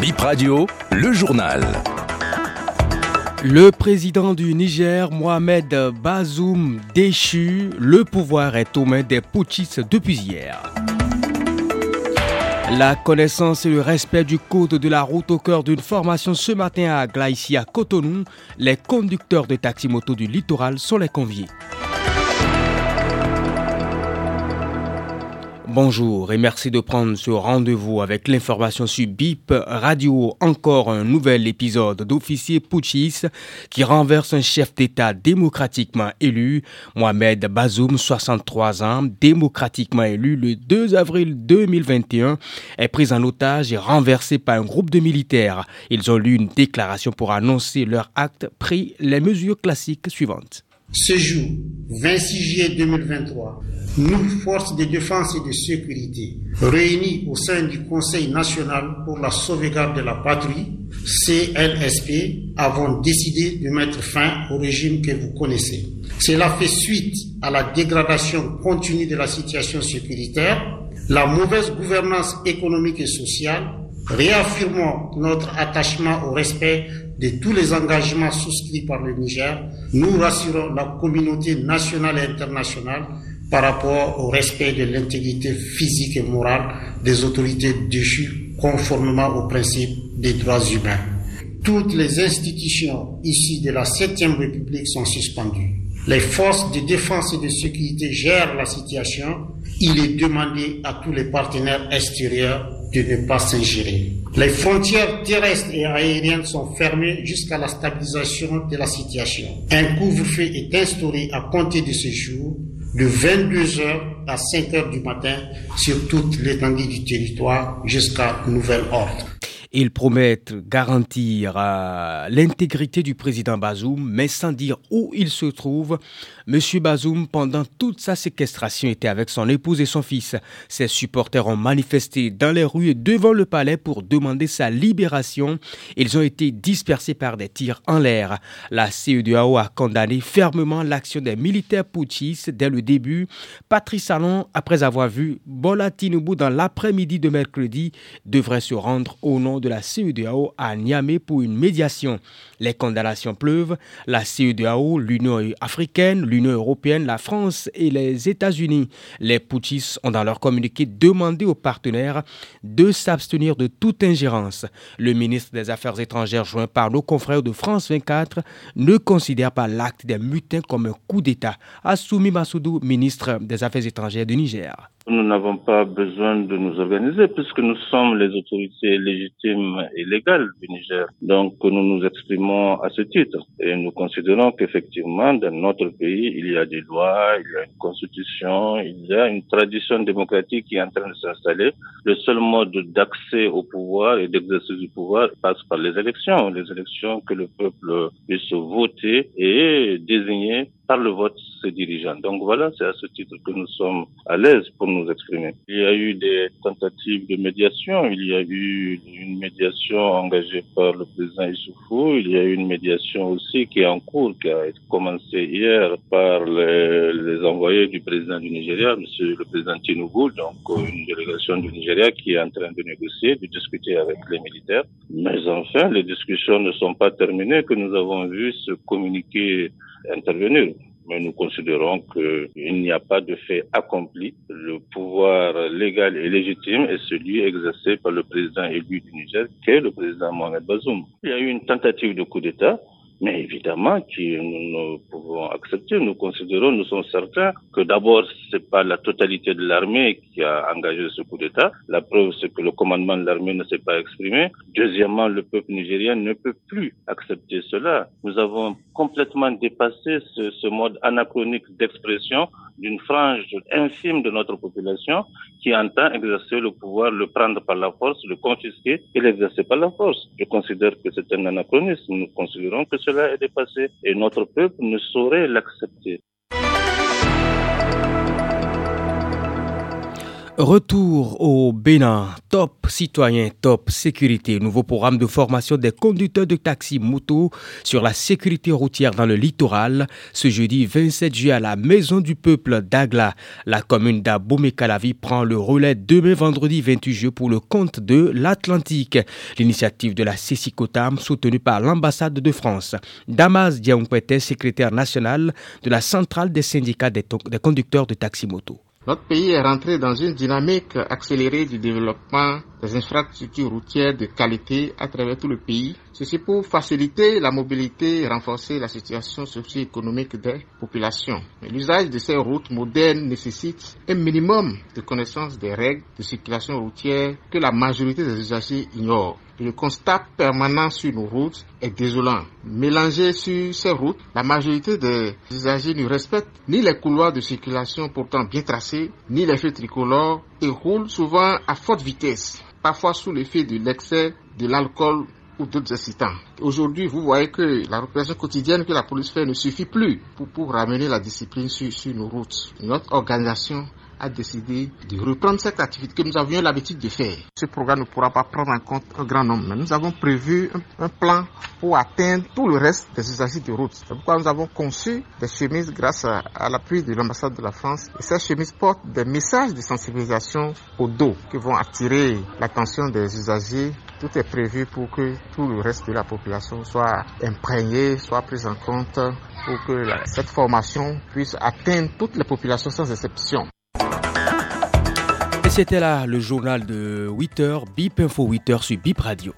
Bip Radio, le journal. Le président du Niger, Mohamed Bazoum, déchu, le pouvoir est aux mains des putschistes depuis hier. La connaissance et le respect du code de la route au cœur d'une formation ce matin à à Cotonou, les conducteurs de taxi-moto du littoral sont les conviés. Bonjour et merci de prendre ce rendez-vous avec l'information sur BIP Radio. Encore un nouvel épisode d'officier putschiste qui renverse un chef d'État démocratiquement élu. Mohamed Bazoum, 63 ans, démocratiquement élu le 2 avril 2021, est pris en otage et renversé par un groupe de militaires. Ils ont lu une déclaration pour annoncer leur acte pris les mesures classiques suivantes. Ce jour, 26 juillet 2023, nous, forces de défense et de sécurité, réunis au sein du Conseil national pour la sauvegarde de la patrie, CNSP, avons décidé de mettre fin au régime que vous connaissez. Cela fait suite à la dégradation continue de la situation sécuritaire, la mauvaise gouvernance économique et sociale, réaffirmons notre attachement au respect de tous les engagements souscrits par le Niger, nous rassurons la communauté nationale et internationale par rapport au respect de l'intégrité physique et morale des autorités déchues conformément aux principes des droits humains. Toutes les institutions ici de la 7e République sont suspendues. Les forces de défense et de sécurité gèrent la situation. Il est demandé à tous les partenaires extérieurs de ne pas s'ingérer. Les frontières terrestres et aériennes sont fermées jusqu'à la stabilisation de la situation. Un couvre-feu est instauré à compter de ce jour de 22h à 5h du matin sur toute l'étendue du territoire jusqu'à nouvel ordre. Ils promettent garantir l'intégrité du président Bazoum, mais sans dire où il se trouve. Monsieur Bazoum, pendant toute sa séquestration, était avec son épouse et son fils. Ses supporters ont manifesté dans les rues et devant le palais pour demander sa libération. Ils ont été dispersés par des tirs en l'air. La CEDAO a condamné fermement l'action des militaires putschistes dès le début. Patrice Salon, après avoir vu Bola Tinubu dans l'après-midi de mercredi, devrait se rendre au nom de la CEDEAO à Niamey pour une médiation. Les condamnations pleuvent. La CEDEAO, l'Union africaine, l'Union européenne, la France et les États-Unis. Les putschistes ont dans leur communiqué demandé aux partenaires de s'abstenir de toute ingérence. Le ministre des Affaires étrangères, joint par nos confrères de France 24, ne considère pas l'acte des mutins comme un coup d'État. Assoumi Massoudou, ministre des Affaires étrangères du Niger. Nous n'avons pas besoin de nous organiser puisque nous sommes les autorités légitimes et légales du Niger. Donc nous nous exprimons à ce titre et nous considérons qu'effectivement dans notre pays il y a des lois, il y a une constitution, il y a une tradition démocratique qui est en train de s'installer. Le seul mode d'accès au pouvoir et d'exercice du pouvoir passe par les élections, les élections que le peuple puisse voter et désigner par le vote ses dirigeants. Donc voilà, c'est à ce titre que nous sommes à l'aise pour nous exprimer. Il y a eu des tentatives de médiation, il y a eu une médiation engagée par le président Issoufou, il y a eu une médiation aussi qui est en cours, qui a commencé hier par les, les envoyés du président du Nigeria, monsieur le président Tinubu, donc une délégation du Nigeria qui est en train de négocier, de discuter avec les militaires. Mais enfin, les discussions ne sont pas terminées, que nous avons vu ce communiqué intervenir. Mais nous considérons qu'il n'y a pas de fait accompli. Le pouvoir légal et légitime est celui exercé par le président élu du Niger, qui est le président Mohamed Bazoum. Il y a eu une tentative de coup d'État mais évidemment que nous ne pouvons accepter. Nous considérons, nous sommes certains que d'abord, c'est pas la totalité de l'armée qui a engagé ce coup d'État. La preuve, c'est que le commandement de l'armée ne s'est pas exprimé. Deuxièmement, le peuple nigérien ne peut plus accepter cela. Nous avons complètement dépassé ce, ce mode anachronique d'expression d'une frange infime de notre population qui entend exercer le pouvoir, le prendre par la force, le confisquer et l'exercer par la force. Je considère que c'est un anachronisme. Nous considérons que cela est dépassé et notre peuple ne saurait l'accepter. Retour au Bénin. Top citoyen, top sécurité. Nouveau programme de formation des conducteurs de taxi moto sur la sécurité routière dans le littoral. Ce jeudi 27 juillet à la Maison du Peuple d'Agla. La commune d'Abomey-Calavi prend le relais demain vendredi 28 juillet pour le compte de l'Atlantique. L'initiative de la CECICOTAM soutenue par l'ambassade de France. Damas Diampouete, secrétaire national de la centrale des syndicats des, des conducteurs de taxi moto. Notre pays est rentré dans une dynamique accélérée du développement des infrastructures routières de qualité à travers tout le pays. Ceci pour faciliter la mobilité et renforcer la situation socio-économique des populations. L'usage de ces routes modernes nécessite un minimum de connaissance des règles de circulation routière que la majorité des usagers ignorent. Le constat permanent sur nos routes est désolant. Mélangé sur ces routes, la majorité des usagers ne respectent ni les couloirs de circulation pourtant bien tracés, ni les feux tricolores et roulent souvent à forte vitesse, parfois sous l'effet de l'excès de l'alcool ou d'autres incitants. Aujourd'hui, vous voyez que la représentation quotidienne que la police fait ne suffit plus pour, pour ramener la discipline sur, sur nos routes. Notre organisation a décidé de reprendre cette activité que nous avions l'habitude de faire. Ce programme ne pourra pas prendre en compte un grand nombre, mais nous avons prévu un, plan pour atteindre tout le reste des usagers de route. C'est pourquoi nous avons conçu des chemises grâce à, l'appui de l'ambassade de la France. Ces chemises portent des messages de sensibilisation au dos qui vont attirer l'attention des usagers tout est prévu pour que tout le reste de la population soit imprégné, soit pris en compte pour que cette formation puisse atteindre toutes les populations sans exception. C'était là le journal de 8h, BIP Info 8h sur BIP Radio.